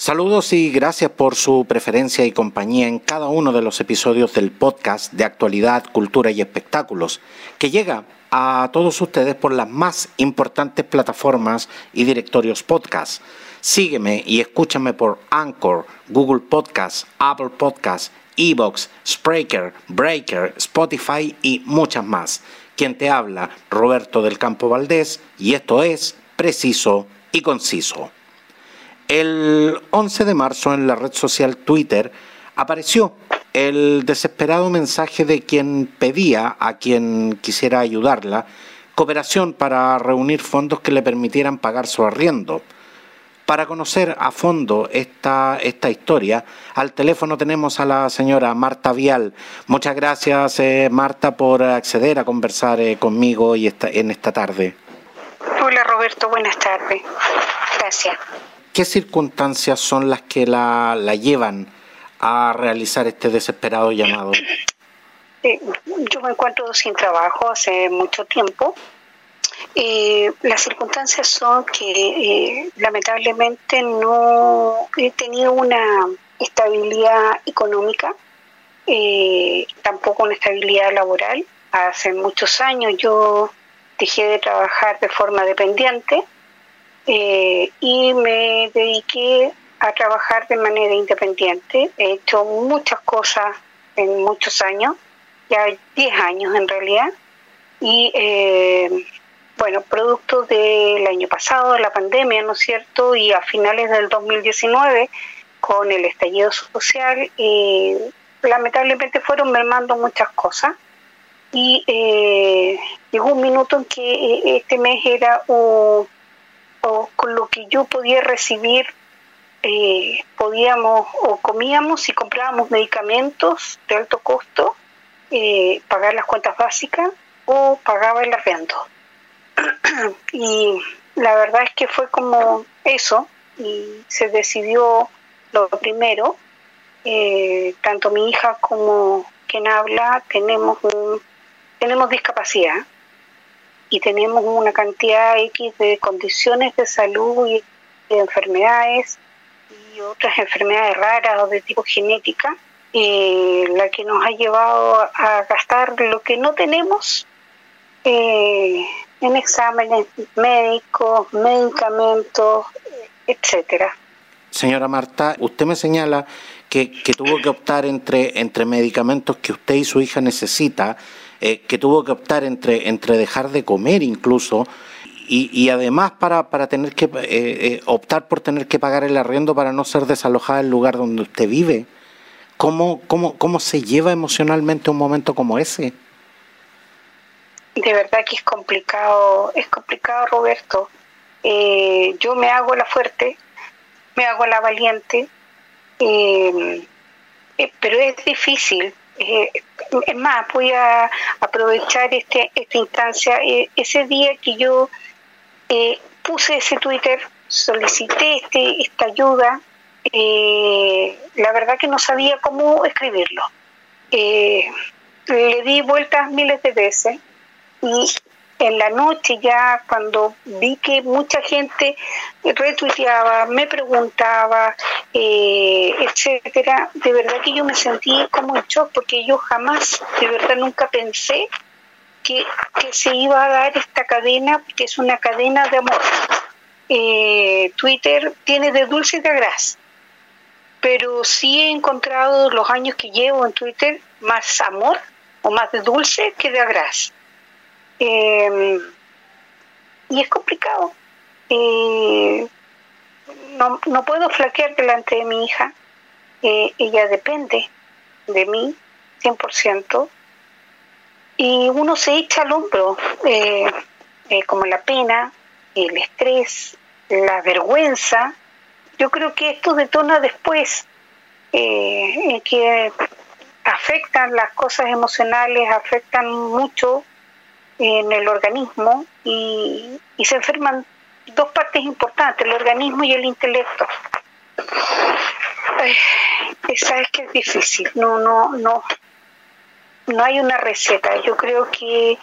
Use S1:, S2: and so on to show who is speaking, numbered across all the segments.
S1: Saludos y gracias por su preferencia y compañía en cada uno de los episodios del podcast de actualidad, cultura y espectáculos, que llega a todos ustedes por las más importantes plataformas y directorios podcast. Sígueme y escúchame por Anchor, Google Podcast, Apple Podcast, Evox, Spreaker, Breaker, Spotify y muchas más. Quien te habla, Roberto del Campo Valdés, y esto es Preciso y Conciso. El 11 de marzo en la red social Twitter apareció el desesperado mensaje de quien pedía a quien quisiera ayudarla cooperación para reunir fondos que le permitieran pagar su arriendo. Para conocer a fondo esta, esta historia, al teléfono tenemos a la señora Marta Vial. Muchas gracias, eh, Marta, por acceder a conversar eh, conmigo y esta, en esta tarde.
S2: Hola, Roberto, buenas tardes. Gracias.
S1: ¿Qué circunstancias son las que la, llevan a realizar este desesperado llamado?
S2: Eh, yo me encuentro sin trabajo hace mucho tiempo. Eh, las circunstancias son que eh, lamentablemente no he tenido una estabilidad económica, tampoco una estabilidad laboral. Hace muchos años yo dejé de trabajar de forma dependiente eh, y me dediqué a trabajar de manera independiente. He hecho muchas cosas en muchos años, ya 10 años en realidad, y eh, bueno, producto del año pasado, de la pandemia, ¿no es cierto? Y a finales del 2019, con el estallido social, eh, lamentablemente fueron mermando muchas cosas. Y llegó un minuto en que este mes era un o con lo que yo podía recibir, eh, podíamos o comíamos y comprábamos medicamentos de alto costo, eh, pagar las cuentas básicas o pagaba el arriendo. y la verdad es que fue como eso y se decidió lo primero. Eh, tanto mi hija como quien habla tenemos un, tenemos discapacidad y tenemos una cantidad X de condiciones de salud y de enfermedades y otras enfermedades raras o de tipo genética, eh, la que nos ha llevado a gastar lo que no tenemos eh, en exámenes médicos, medicamentos, etcétera.
S1: Señora Marta, usted me señala que, que tuvo que optar entre, entre medicamentos que usted y su hija necesita eh, que tuvo que optar entre, entre dejar de comer incluso y, además para, para tener que eh, eh, optar por tener que pagar el arriendo para no ser desalojada del lugar donde usted vive. ¿Cómo, cómo, cómo se lleva emocionalmente un momento como ese?
S2: De verdad que es complicado, es complicado Roberto. yo me hago la fuerte, me hago la valiente, pero es difícil eh, es más, voy a aprovechar este, esta instancia. Eh, ese día que yo eh, puse ese Twitter, solicité este, esta ayuda, la verdad que no sabía cómo escribirlo. le di vueltas miles de veces y en la noche ya cuando vi que mucha gente retuiteaba, me preguntaba, eh, etcétera, de verdad que yo me sentí como en shock porque yo jamás, de verdad nunca pensé que, se iba a dar esta cadena, que es una cadena de amor. Eh, Twitter tiene de dulce y de gras, pero sí he encontrado los años que llevo en Twitter más amor o más de dulce que de agraz. Eh, y es complicado. Eh, no, no puedo flaquear delante de mi hija. Eh, ella depende de mí 100%. Y uno se echa al hombro, eh, como la pena, el estrés, la vergüenza. Yo creo que esto detona después, en que afectan las cosas emocionales, afectan mucho en el organismo y, se enferman dos partes importantes, el organismo y el intelecto. Sabes que es difícil, no, no, no, no hay una receta. Yo creo que eh,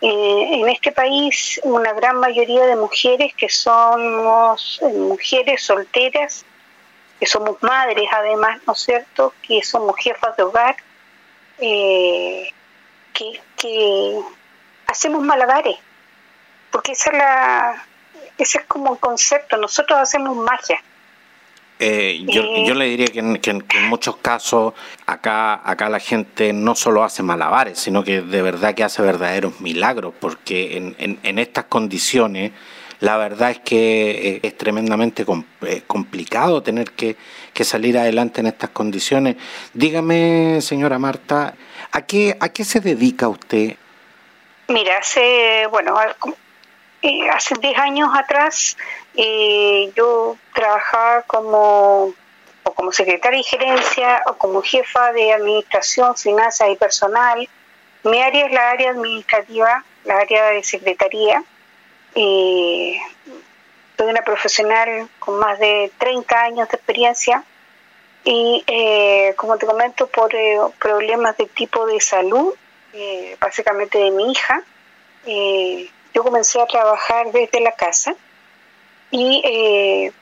S2: en este país una gran mayoría de mujeres que somos eh, mujeres solteras que somos madres además, ¿no es cierto?, que somos jefas de hogar, eh, que, que hacemos malabares, porque esa es la, ese es como un concepto, nosotros hacemos magia.
S1: Eh, yo, yo, le diría que en, muchos casos acá, acá la gente no solo hace malabares, sino que de verdad que hace verdaderos milagros, porque en, en, estas condiciones la verdad es que eh, es tremendamente eh, complicado tener que, que, salir adelante en estas condiciones. Dígame, señora Marta, ¿a qué, a qué se dedica usted?
S2: Mira, hace, bueno, eh, hace 10 años atrás eh, yo trabajaba como, o como secretaria y gerencia o como jefa de administración, finanzas y personal. Mi área es la área administrativa, la área de secretaría. Eh, soy una profesional con más de 30 años de experiencia y, eh, como te comento, por problemas de tipo de salud, básicamente de mi hija, yo comencé a trabajar desde la casa y eh,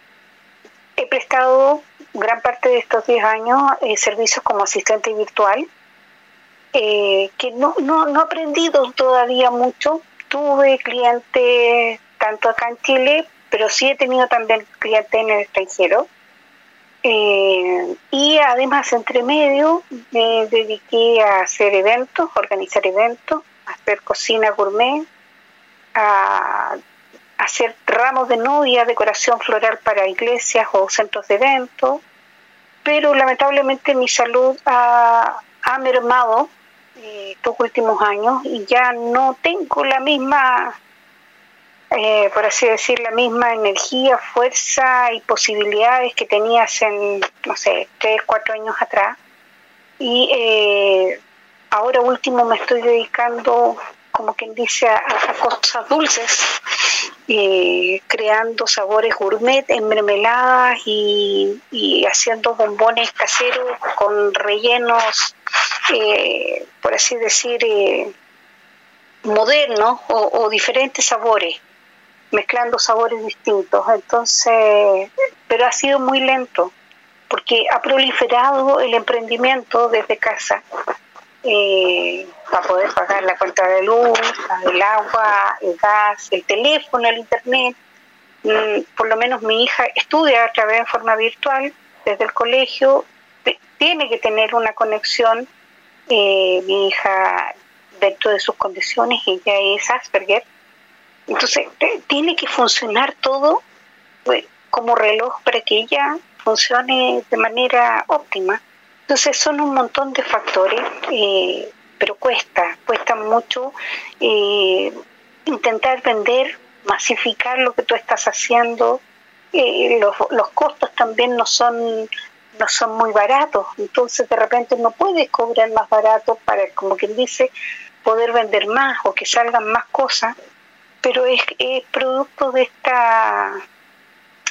S2: he prestado gran parte de estos 10 años eh, servicios como asistente virtual, eh, que no, no, no he aprendido todavía mucho. Tuve clientes tanto acá en Chile, pero sí he tenido también clientes en el extranjero. Y además, entre medio, me dediqué a hacer eventos, organizar eventos, a hacer cocina gourmet, a hacer ramos de novia, decoración floral para iglesias o centros de eventos, pero lamentablemente mi salud ha, mermado eh, estos últimos años y ya no tengo la misma, eh, por así decir, la misma energía, fuerza y posibilidades que tenía hace, no sé, tres, cuatro años atrás. Y eh, ahora último me estoy dedicando como quien dice, a, cosas dulces, eh, creando sabores gourmet en mermeladas y, haciendo bombones caseros con rellenos, eh, por así decir, eh, modernos o, diferentes sabores, mezclando sabores distintos. Entonces, pero ha sido muy lento porque ha proliferado el emprendimiento desde casa eh, para poder pagar la cuenta de luz, el agua, el gas, el teléfono, el internet. Mm, por lo menos mi hija estudia a través de forma virtual desde el colegio, tiene que tener una conexión. Eh, mi hija, dentro de sus condiciones, ella es Asperger. Entonces, tiene que funcionar todo pues, como reloj para que ella funcione de manera óptima. Entonces son un montón de factores, eh, pero cuesta, cuesta mucho eh, intentar vender, masificar lo que tú estás haciendo. Eh, los, los costos también no son no son muy baratos, entonces de repente no puedes cobrar más barato para, como quien dice, poder vender más o que salgan más cosas, pero es, producto de esta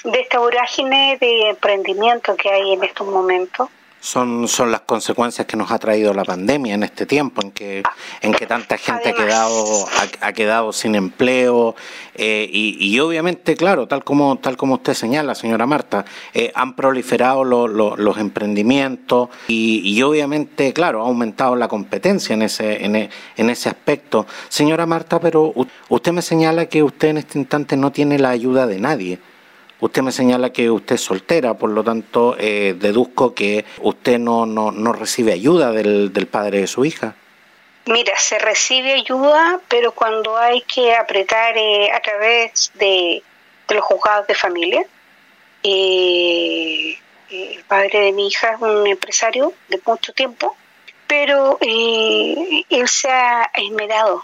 S2: de esta vorágine de emprendimiento que hay en estos momentos
S1: son, son las consecuencias que nos ha traído la pandemia en este tiempo, en que, en que tanta gente ha quedado, ha, quedado sin empleo eh, y, obviamente, claro, tal como, tal como usted señala, señora Marta, eh, han proliferado los emprendimientos y, obviamente, claro, ha aumentado la competencia en ese, en, en ese aspecto. Señora Marta, pero usted me señala que usted en este instante no tiene la ayuda de nadie. Usted me señala que usted es soltera, por lo tanto eh, deduzco que usted no, no, no recibe ayuda del, del, padre de su hija.
S2: Mira, se recibe ayuda, pero cuando hay que apretar eh, a través de, los juzgados de familia. Eh, el padre de mi hija es un empresario de mucho tiempo, pero él se ha esmerado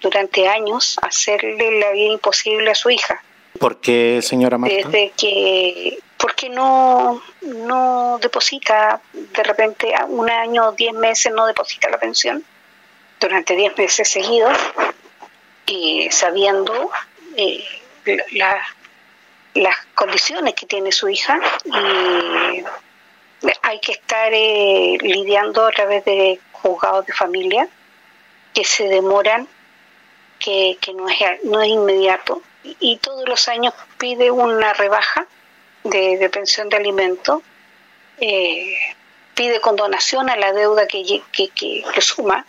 S2: durante años hacerle la vida imposible a su hija
S1: ¿Por qué, señora Marta?
S2: Desde que, porque no, no deposita, de repente, un año o diez meses no deposita la pensión, durante diez meses seguidos, y sabiendo eh, las condiciones que tiene su hija y hay que estar eh, lidiando a través de juzgados de familia que se demoran, que, que no, es, no es inmediato y todos los años pide una rebaja de, pensión de alimento eh, pide condonación a la deuda que, que, que, suma,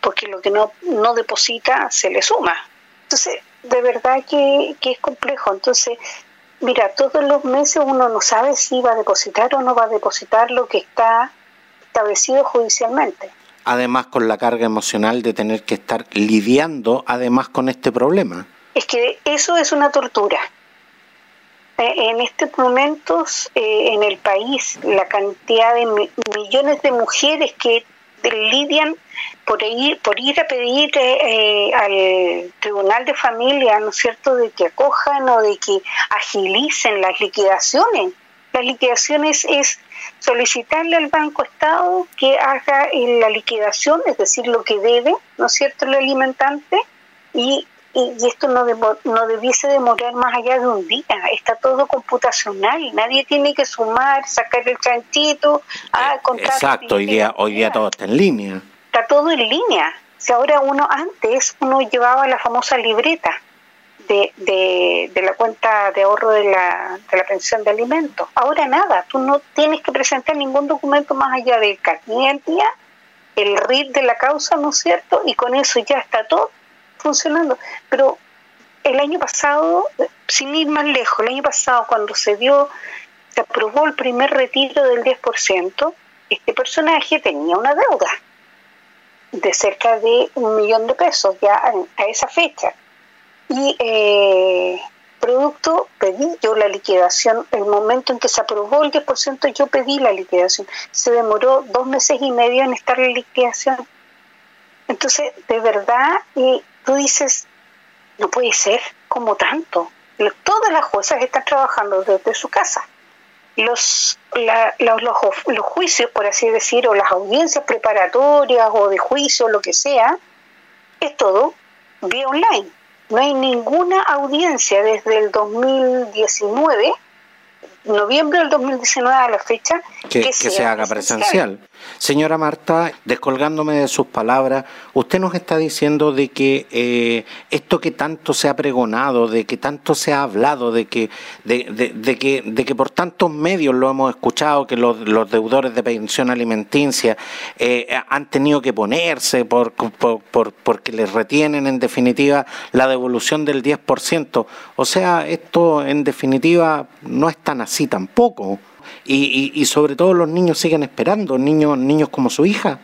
S2: porque lo que no, no deposita se le suma. Entonces, de verdad que, que es complejo. Entonces, mira, todos los meses uno no sabe si va a depositar o no va a depositar lo que está establecido judicialmente.
S1: Además, con la carga emocional de tener que estar lidiando además con este problema.
S2: Es que eso es una tortura. Eh, en estos momentos eh, en el país la cantidad de millones de mujeres que lidian por ir, por ir a pedir eh, al Tribunal de Familia, ¿no es cierto?, de que acojan o de que agilicen las liquidaciones. Las liquidaciones es solicitarle al Banco Estado que haga la liquidación, es decir, lo que debe, ¿no es cierto?, el alimentante, y y, esto no, no debiese demorar más allá de un día, está todo computacional, nadie tiene que sumar, sacar el chanchito, ah,
S1: eh, Exacto, hoy día, hoy día todo está en línea.
S2: Está todo en línea. Si ahora uno antes uno llevaba la famosa libreta de, de, de la cuenta de ahorro de la, de la pensión de alimentos. Ahora nada, tú no tienes que presentar ningún documento más allá del carnet el RIT de la causa, ¿no es cierto? Y con eso ya está todo funcionando. Pero el año pasado, sin ir más lejos, el año pasado cuando se dio, se aprobó el primer retiro del 10%, este personaje tenía una deuda de cerca de un millón de pesos ya a, esa fecha. Y eh, producto, pedí yo la liquidación. El momento en que se aprobó el 10%, yo pedí la liquidación. Se demoró dos meses y medio en estar la liquidación. Entonces, de verdad, y tú dices, no puede ser como tanto. Todas las juezas están trabajando desde su casa. Los, los, los, juicios, por así decir, o las audiencias preparatorias o de juicio, lo que sea, es todo vía online. No hay ninguna audiencia desde el 2019 noviembre del 2019 a la fecha
S1: que, se haga presencial. Señora Marta, descolgándome de sus palabras, usted nos está diciendo de que eh, esto que tanto se ha pregonado, de que tanto se ha hablado, de que, de, que, de que por tantos medios lo hemos escuchado, que los, deudores de pensión alimenticia eh, han tenido que ponerse por, por, porque les retienen en definitiva la devolución del 10%. O sea, esto en definitiva no es tan así tampoco. Y, y, sobre todo los niños siguen esperando, niños, niños como su hija.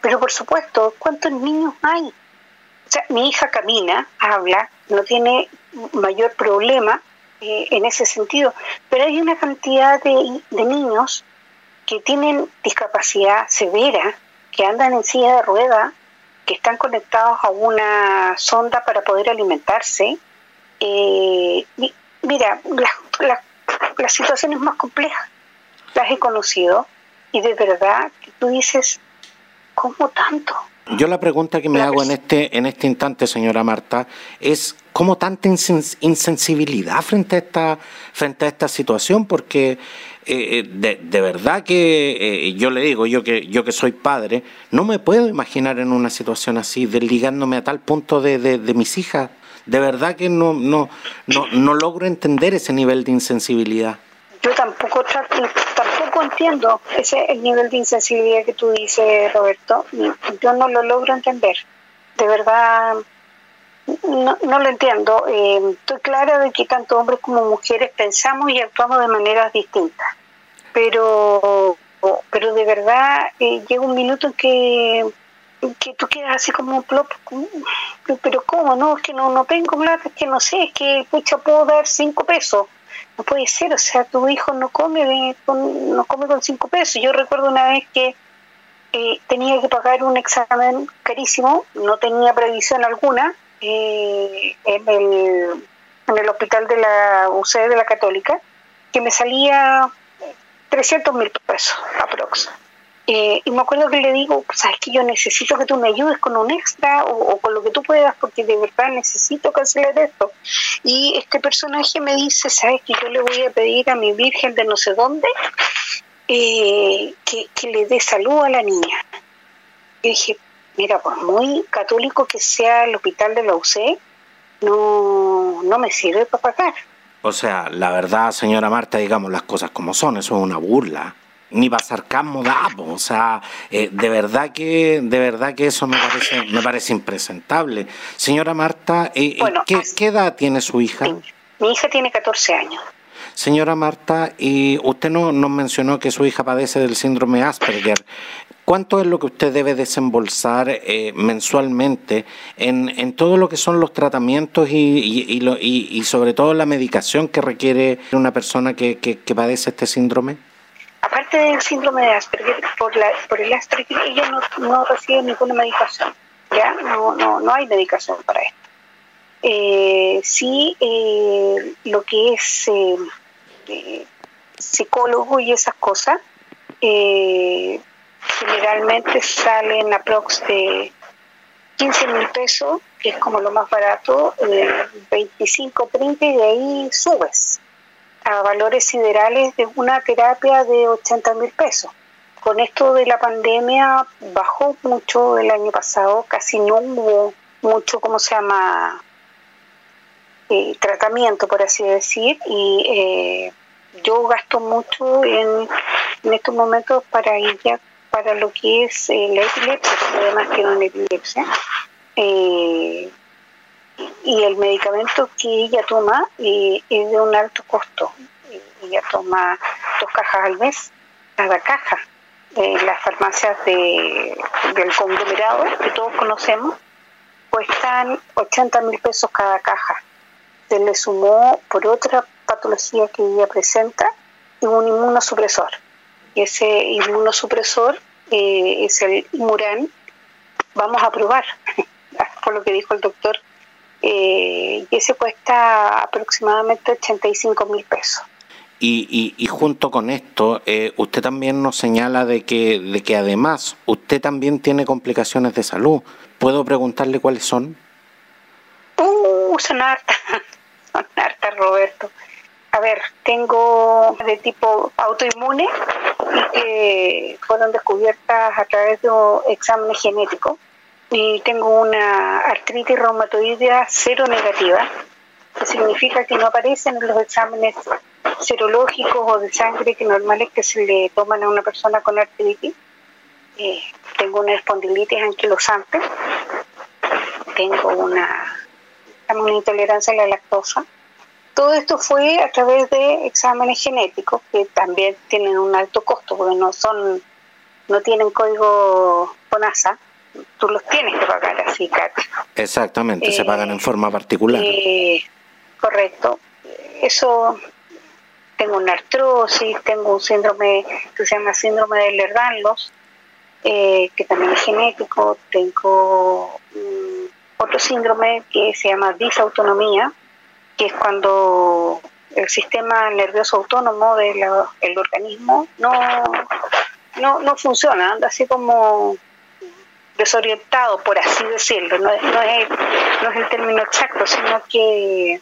S2: Pero por supuesto, ¿cuántos niños hay? O sea, mi hija camina, habla, no tiene mayor problema eh, en ese sentido, pero hay una cantidad de, niños que tienen discapacidad severa, que andan en silla de rueda, que están conectados a una sonda para poder alimentarse. Eh, mira, las, las situaciones más complejas las he conocido y de verdad que tú dices, ¿cómo tanto?
S1: Yo la pregunta que me hago en este, en este instante, señora Marta, es cómo tanta insensibilidad frente a esta, frente a esta situación, porque eh, eh, de, verdad que eh, yo le digo, yo que, yo que soy padre, no me puedo imaginar en una situación así, desligándome a tal punto de, de mis hijas. De verdad que no, no, no, no logro entender ese nivel de insensibilidad.
S2: Yo tampoco tampoco entiendo ese el nivel de insensibilidad que tú dices, Roberto. Yo no lo logro entender. De verdad, no, no lo entiendo. Eh, estoy clara de que tanto hombres como mujeres pensamos y actuamos de maneras distintas. Pero, pero de verdad eh, llega un minuto en que que tú quedas así como un plop, pero ¿cómo? No, es que no, no tengo plata, es que no sé, es que pucha, puedo dar cinco pesos. No puede ser, o sea, tu hijo no come con, no come con cinco pesos. Yo recuerdo una vez que eh, tenía que pagar un examen carísimo, no tenía previsión alguna, eh, en, el, en el hospital de la UCD de la Católica, que me salía 300 mil pesos aprox. Eh, y me acuerdo que le digo, sabes que yo necesito que tú me ayudes con un extra o, con lo que tú puedas porque de verdad necesito cancelar esto. Y este personaje me dice, sabes que yo le voy a pedir a mi virgen de no sé dónde eh, que, le dé salud a la niña. Y dije, mira, pues muy católico que sea el hospital de la UC, no, no me sirve para pagar.
S1: O sea, la verdad, señora Marta, digamos las cosas como son, eso es una burla ni para sarcasmo da, o sea, eh, de verdad que de verdad que eso me parece me parece impresentable. Señora Marta, eh, eh, ¿qué, edad tiene su hija?
S2: Mi hija tiene 14 años.
S1: Señora Marta, y usted no, nos mencionó que su hija padece del síndrome Asperger. ¿Cuánto es lo que usted debe desembolsar mensualmente en, todo lo que son los tratamientos y, sobre todo la medicación que requiere una persona que padece este síndrome?
S2: Aparte del síndrome de Asperger, por, la, por el Asperger, ella no, no recibe ninguna medicación, ¿ya? No, no, no hay medicación para esto. Eh, sí, eh, lo que es eh, eh, psicólogo y esas cosas, generalmente salen aprox de 15 mil pesos, que es como lo más barato, 25, 30 y de ahí subes a valores siderales de una terapia de 80 mil pesos. Con esto de la pandemia bajó mucho el año pasado, casi no hubo mucho, ¿cómo se llama? Eh, tratamiento, por así decir, y eh, yo gasto mucho en, en estos momentos para ella, para lo que es eh, la epilepsia, porque además tiene una epilepsia. Eh, y el medicamento que ella toma eh, es de un alto costo. Ella toma dos cajas al mes, cada caja. en las farmacias de, del conglomerado que todos conocemos cuestan 80 mil pesos cada caja. Se le sumó por otra patología que ella presenta un inmunosupresor. Y ese inmunosupresor eh, es el Imuran. Vamos a probar, por lo que dijo el doctor eh, y ese cuesta aproximadamente 85 mil pesos.
S1: Y, y, junto con esto, eh, usted también nos señala de que, de que además usted también tiene complicaciones de salud. ¿Puedo preguntarle cuáles son?
S2: Uh, son hartas, son hartas, Roberto. A ver, tengo de tipo autoinmune y que fueron descubiertas a través de exámenes genéticos y tengo una artritis reumatoidea cero negativa, que significa que no aparecen en los exámenes serológicos o de sangre que normales que se le toman a una persona con artritis. Eh, tengo una espondilitis anquilosante, tengo una, una intolerancia a la lactosa. Todo esto fue a través de exámenes genéticos que también tienen un alto costo porque no son no tienen código FONASA tú los tienes que pagar así, Katy.
S1: Exactamente, se pagan en forma particular.
S2: Eh, correcto. Eso, tengo una artrosis, tengo un síndrome que se llama síndrome de Lerdanlos, eh, que también es genético, tengo otro síndrome que se llama disautonomía, que es cuando el sistema nervioso autónomo del organismo no, no, no funciona, anda así como desorientado, por así decirlo, no, no, es, no es el término exacto, sino que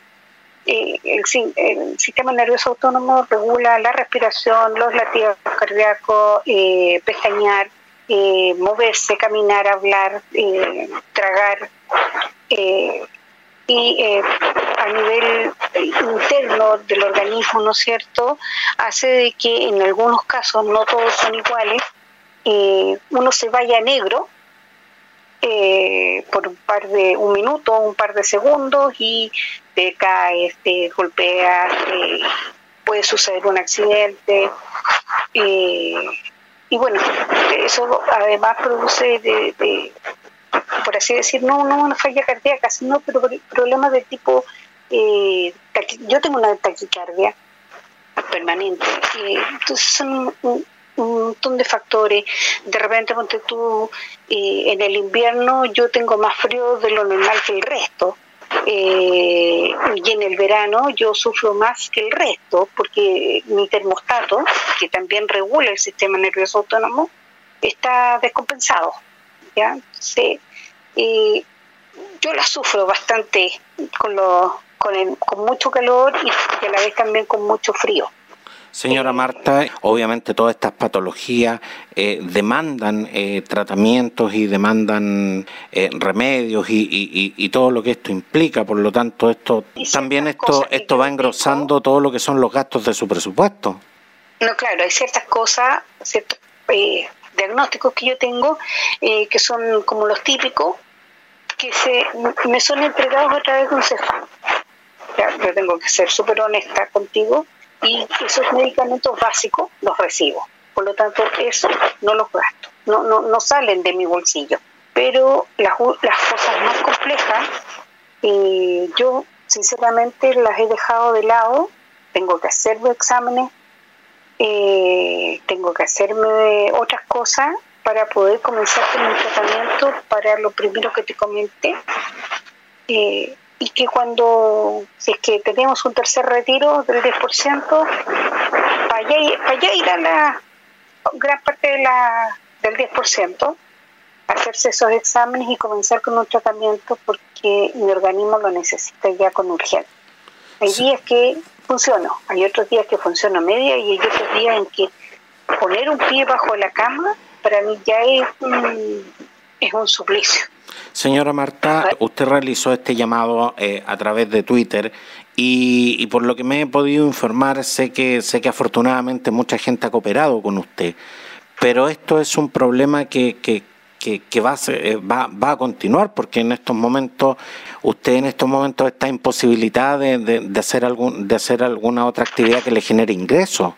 S2: eh, el, sistema nervioso autónomo regula la respiración, los latidos cardíacos, eh, pestañear, eh, moverse, caminar, hablar, eh, tragar. y a nivel interno del organismo, ¿no es cierto?, hace de que en algunos casos, no todos son iguales, uno se vaya negro eh, por un par de un minuto, un par de segundos y te caes, te golpeas, eh, puede suceder un accidente. Eh, y bueno, eso además produce de, por así decir, no, no una falla cardíaca, sino pero problemas de tipo, yo tengo una taquicardia permanente, entonces son un montón de factores. De repente, ponte tú, eh, en el invierno yo tengo más frío de lo normal que el resto. Eh, y en el verano yo sufro más que el resto porque mi termostato, que también regula el sistema nervioso autónomo, está descompensado. ¿ya? Eh, yo la sufro bastante con, lo, con, con mucho calor y a la vez también con mucho frío.
S1: Señora Marta, obviamente todas estas patologías eh, demandan eh, tratamientos y demandan eh, remedios y, todo lo que esto implica, por lo tanto esto también esto esto va engrosando todo lo que son los gastos de su presupuesto.
S2: No, claro, hay ciertas cosas, ciertos eh, diagnósticos que yo tengo eh, que son como los típicos, que se me son entregados a través de un cefán. yo tengo que ser súper honesta contigo y esos medicamentos básicos los recibo. Por lo tanto, eso no los gasto, no, no, no salen de mi bolsillo. Pero las, las cosas más complejas, yo sinceramente las he dejado de lado. Tengo que hacerme exámenes, eh, tengo que hacerme otras cosas para poder comenzar con mi tratamiento para lo primero que te comenté. Eh, y que cuando, si es que tenemos un tercer retiro del 10%, para allá, para allá irá la gran parte de la, del 10%, hacerse esos exámenes y comenzar con un tratamiento porque mi organismo lo necesita ya con urgencia. Hay días que funciono, hay otros días que funciona media y hay otros días en que poner un pie bajo la cama para mí ya es un, es un suplicio.
S1: Señora Marta, usted realizó este llamado eh, a través de Twitter y, por lo que me he podido informar sé que sé que afortunadamente mucha gente ha cooperado con usted, pero esto es un problema que, que, que, va, a eh, va, va, a continuar porque en estos momentos usted en estos momentos está imposibilitada de, de, de, hacer algún de hacer alguna otra actividad que le genere ingresos.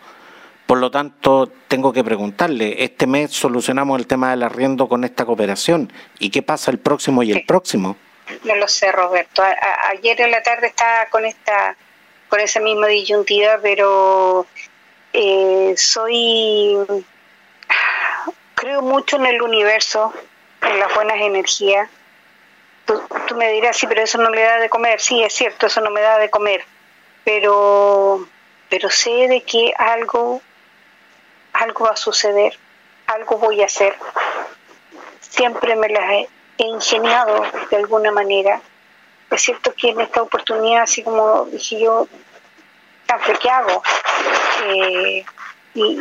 S1: Por lo tanto, tengo que preguntarle, este mes solucionamos el tema del arriendo con esta cooperación. ¿Y qué pasa el próximo y el próximo?
S2: No lo sé, Roberto. ayer en la tarde estaba con esta con esa misma disyuntiva, pero eh, soy creo mucho en el universo, en las buenas energías. Tú, tú me dirás, sí, pero eso no le da de comer. Sí, es cierto, eso no me da de comer. Pero pero sé de que algo algo va a suceder, algo voy a hacer. Siempre me las he, ingeniado de alguna manera. Es cierto que en esta oportunidad, así como dije yo, ¿qué hago? Eh, y,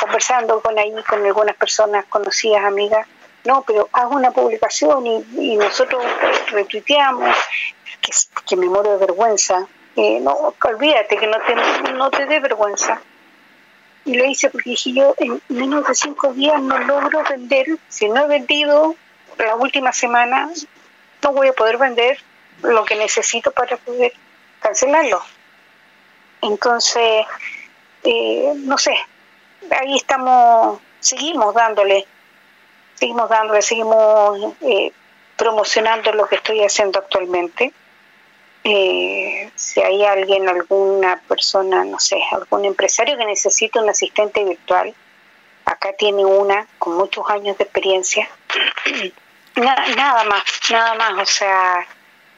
S2: conversando con ahí, con algunas personas conocidas, amigas, no, pero hago una publicación y, nosotros retuiteamos, que, me muero de vergüenza. Eh, no, olvídate que no te, no te dé vergüenza y lo hice porque dije yo en menos de cinco días no logro vender, si no he vendido la última semana, no voy a poder vender lo que necesito para poder cancelarlo. Entonces, eh, no sé, ahí estamos, seguimos dándole, seguimos dándole, seguimos eh, promocionando lo que estoy haciendo actualmente eh, si hay alguien, alguna persona, no sé, algún empresario que necesita un asistente virtual, acá tiene una con muchos años de experiencia. nada más, nada más, o sea,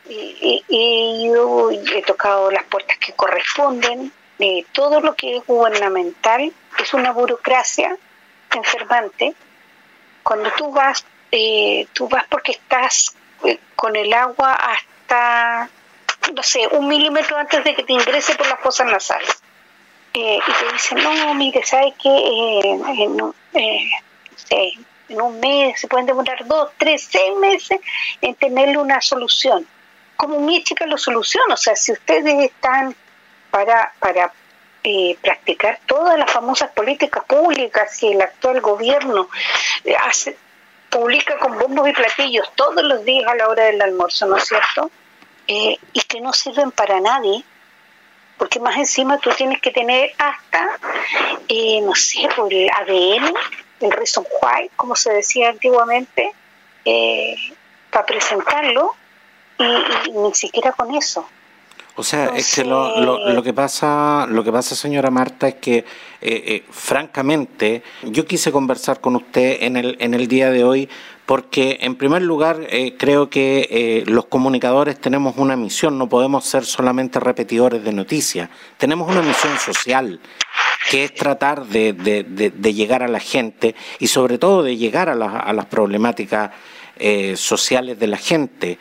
S2: yo he tocado las puertas que corresponden. Eh, todo lo que es gubernamental es una burocracia enfermante. Cuando tú vas, eh, tú vas porque estás eh, con el agua hasta no sé, un milímetro antes de que te ingrese por las fosas nasales. Eh, y te dicen, no, mire, ¿sabe que eh, eh, en un mes se pueden demorar dos, tres, seis meses en tenerle una solución? Como mi chica lo soluciona, o sea, si ustedes están para, para practicar todas las famosas políticas públicas que el actual gobierno hace, publica con bombos y platillos todos los días a la hora del almuerzo, ¿no es cierto? Eh, y que no sirven para nadie, porque más encima tú tienes que tener hasta, eh, no sé, por el ADN, el reason why, como se decía antiguamente, eh, para presentarlo y, ni siquiera con eso.
S1: O sea, es que lo, lo, que pasa, lo que pasa, señora Marta, es que francamente yo quise conversar con usted en el en el día de hoy porque en primer lugar eh, creo que eh, los comunicadores tenemos una misión, no podemos ser solamente repetidores de noticias, tenemos una misión social que es tratar de, llegar a la gente y sobre todo de llegar a, a las problemáticas eh, sociales de la gente.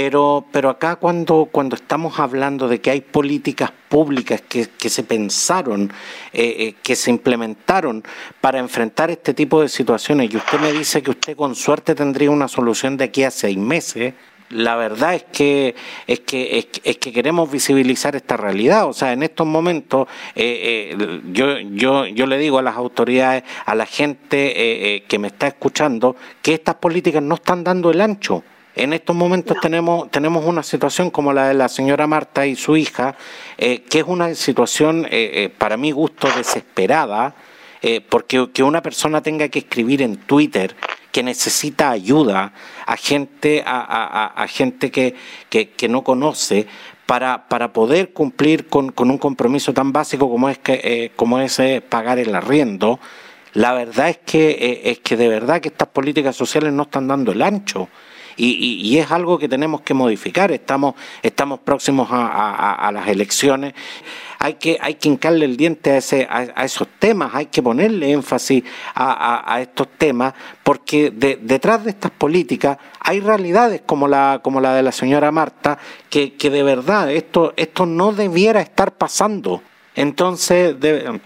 S1: Pero, pero acá cuando, cuando estamos hablando de que hay políticas públicas que, que se pensaron, eh, eh, que se implementaron para enfrentar este tipo de situaciones, y usted me dice que usted con suerte tendría una solución de aquí a seis meses, la verdad es que es que es, que queremos visibilizar esta realidad. O sea en estos momentos eh, yo yo yo le digo a las autoridades a la gente eh, que me está escuchando que estas políticas no están dando el ancho en estos momentos tenemos, tenemos una situación como la de la señora Marta y su hija, que es una situación, para mi gusto, desesperada, porque que una persona tenga que escribir en Twitter que necesita ayuda, a gente, a, gente que, que, no conoce, para, para poder cumplir con, con, un compromiso tan básico como es, que, eh, como es eh, pagar el arriendo, la verdad es que, eh, es que de verdad que estas políticas sociales no están dando el ancho y, es algo que tenemos que modificar. Estamos, estamos próximos a, las elecciones. Hay que, hay que hincarle el diente a, ese, a, esos temas, hay que ponerle énfasis a, estos temas, porque detrás de estas políticas hay realidades como la, como la de la señora Marta, que, que de verdad esto, esto no debiera estar pasando. Entonces, de,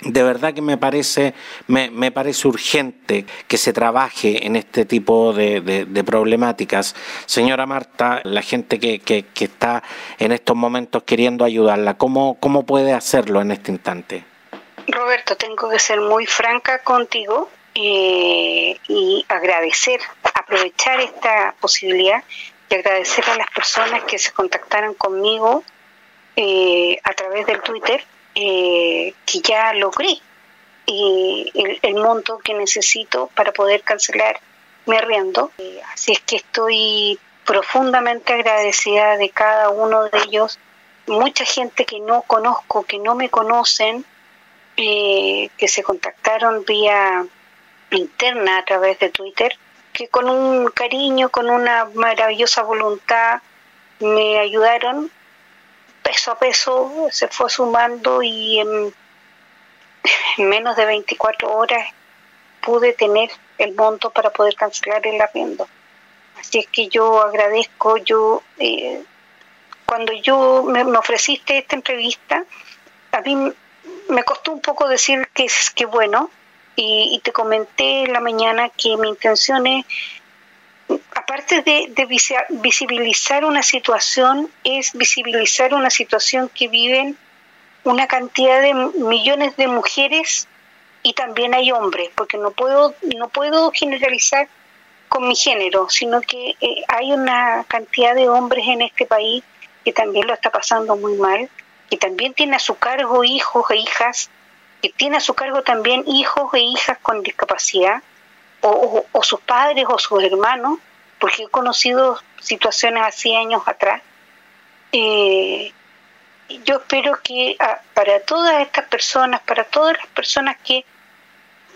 S1: de verdad que me parece, me, parece urgente que se trabaje en este tipo de, problemáticas. Señora Marta, la gente que, está en estos momentos queriendo ayudarla, ¿cómo, ¿cómo puede hacerlo en este instante?
S2: Roberto, tengo que ser muy franca contigo eh, y agradecer, aprovechar esta posibilidad y agradecer a las personas que se contactaron conmigo eh, a través del Twitter eh, que ya logré y el, monto que necesito para poder cancelar mi arriendo. Eh, así es que estoy profundamente agradecida de cada uno de ellos. Mucha gente que no conozco, que no me conocen, eh, que se contactaron vía interna a través de Twitter, que con un cariño, con una maravillosa voluntad me ayudaron peso a peso se fue sumando y en, menos de 24 horas pude tener el monto para poder cancelar el arriendo. Así es que yo agradezco, yo eh, cuando yo me, ofreciste esta entrevista, a mí me costó un poco decir que es que bueno, y, y, te comenté en la mañana que mi intención es aparte de, visibilizar una situación, es visibilizar una situación que viven una cantidad de millones de mujeres y también hay hombres, porque no puedo, no puedo generalizar con mi género, sino que eh, hay una cantidad de hombres en este país que también lo está pasando muy mal, que también tiene a su cargo hijos e hijas, que tiene a su cargo también hijos e hijas con discapacidad, o, sus padres o sus hermanos, porque he conocido situaciones así años atrás. Eh, yo espero que ah, para todas estas personas, para todas las personas que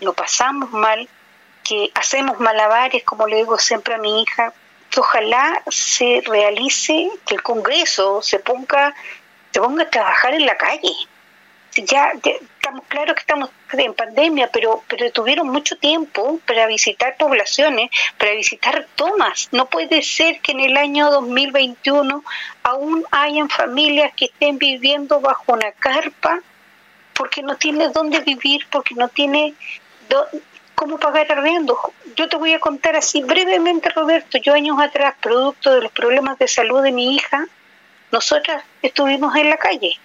S2: lo pasamos mal, que hacemos malabares, como le digo siempre a mi hija, que ojalá se realice, que el Congreso se ponga, se ponga a trabajar en la calle, ya, estamos claros que estamos en pandemia, pero, pero tuvieron mucho tiempo para visitar poblaciones, para visitar tomas. No puede ser que en el año 2021 aún hayan familias que estén viviendo bajo una carpa porque no tiene dónde vivir, porque no tiene cómo pagar arriendo. Yo te voy a contar así brevemente, Roberto. Yo años atrás, producto de los problemas de salud de mi hija, nosotras estuvimos en la calle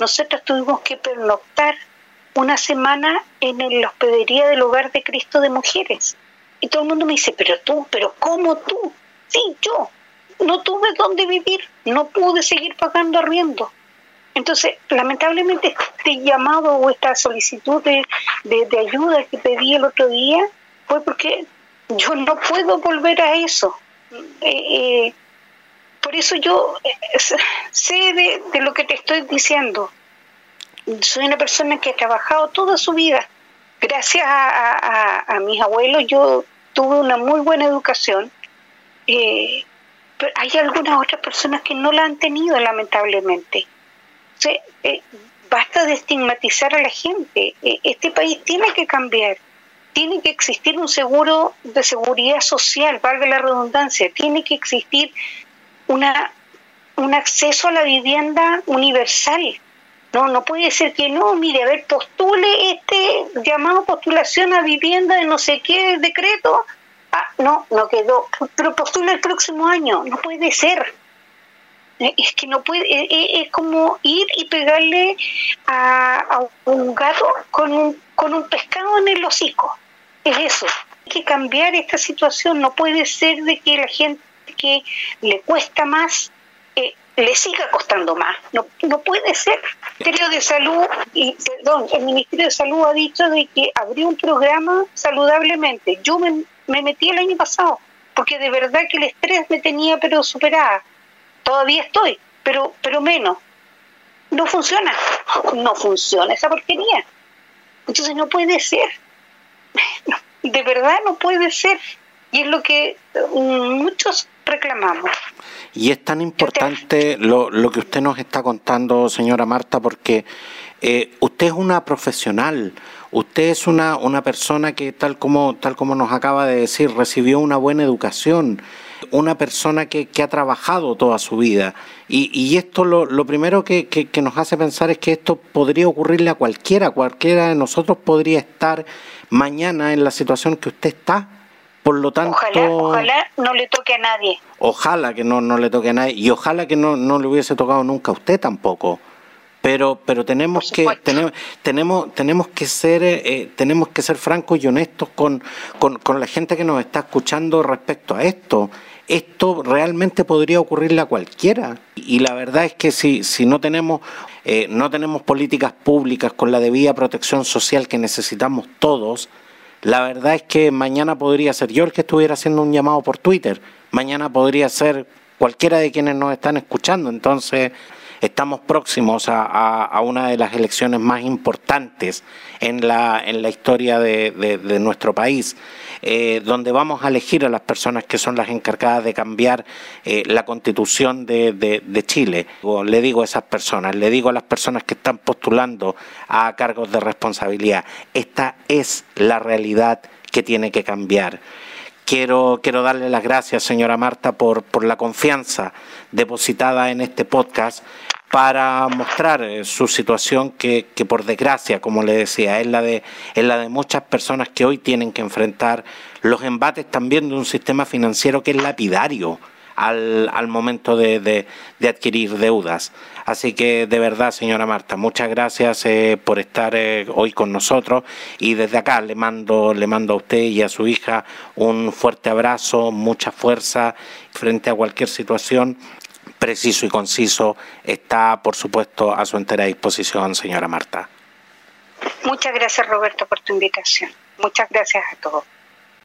S2: nosotros tuvimos que pernoctar una semana en la hospedería del hogar de Cristo de mujeres. Y todo el mundo me dice, pero tú, pero ¿cómo tú? Sí, yo. No tuve dónde vivir, no pude seguir pagando arriendo. Entonces, lamentablemente, este llamado o esta solicitud de, ayuda que pedí el otro día fue porque yo no puedo volver a eso. Eh, eh, por eso yo eh, sé de, lo que te estoy diciendo. Soy una persona que ha trabajado toda su vida. Gracias a, mis abuelos yo tuve una muy buena educación. Eh, pero hay algunas otras personas que no la han tenido, lamentablemente. Eh, basta de estigmatizar a la gente. este país tiene que cambiar. Tiene que existir un seguro de seguridad social, valga la redundancia. Tiene que existir una, un acceso a la vivienda universal. No, no puede ser que no, mire, a ver, postule este llamado postulación a vivienda de no sé qué decreto Ah, no, no quedó. Pero postula el próximo año. No puede ser. Es que no puede, e, e, es, como ir y pegarle a, un gato con un, con un pescado en el hocico. Es eso. Hay que cambiar esta situación. No puede ser de que la gente que le cuesta más eh, le siga costando más. No, no puede ser. El Ministerio de Salud, y perdón, el Ministerio de Salud ha dicho de que abrió un programa saludablemente. Yo me, me metí el año pasado, porque de verdad que el estrés me tenía pero superada. Todavía estoy, pero, pero menos. No funciona, no funciona esa porquería. Entonces no puede ser. de verdad no puede ser. Y es lo que muchos reclamamos.
S1: Y es tan importante lo, lo que usted nos está contando, señora Marta, porque eh, usted es una profesional, usted es una, una persona que, tal como, tal como nos acaba de decir, recibió una buena educación, una persona que, que ha trabajado toda su vida. Y, y esto lo, lo primero que, que, nos hace pensar es que esto podría ocurrirle a cualquiera, cualquiera de nosotros podría estar mañana en la situación que usted está. Por lo tanto,
S2: ojalá, no le toque a nadie.
S1: Ojalá que no, no le toque a nadie y ojalá que no, no le hubiese tocado nunca a usted tampoco. Pero pero tenemos que tenemos tenemos tenemos que ser eh, tenemos que ser francos y honestos con, con, con, la gente que nos está escuchando respecto a esto. Esto realmente podría ocurrirle a cualquiera. Y la verdad es que si si no tenemos eh, no tenemos políticas públicas con la debida protección social que necesitamos todos la verdad es que mañana podría ser yo el que estuviera haciendo un llamado por Twitter. Mañana podría ser cualquiera de quienes nos están escuchando. Entonces Estamos próximos a, una de las elecciones más importantes en la, historia de, nuestro país, eh, donde vamos a elegir a las personas que son las encargadas de cambiar eh, la constitución de, Chile. Le digo a esas personas, le digo a las personas que están postulando a cargos de responsabilidad, esta es la realidad que tiene que cambiar. Quiero, darle las gracias, señora Marta, por la confianza depositada en este podcast para mostrar eh, su situación que, que, por desgracia, como le decía, es la, de, es la de muchas personas que hoy tienen que enfrentar los embates también de un sistema financiero que es lapidario al, al momento de, de, adquirir deudas. Así que de verdad, señora Marta, muchas gracias eh, por estar eh, hoy con nosotros y desde acá le mando, le mando a usted y a su hija un fuerte abrazo, mucha fuerza frente a cualquier situación preciso y conciso está, por supuesto, a su entera disposición, señora Marta.
S2: Muchas gracias, Roberto, por tu invitación. Muchas gracias a todos.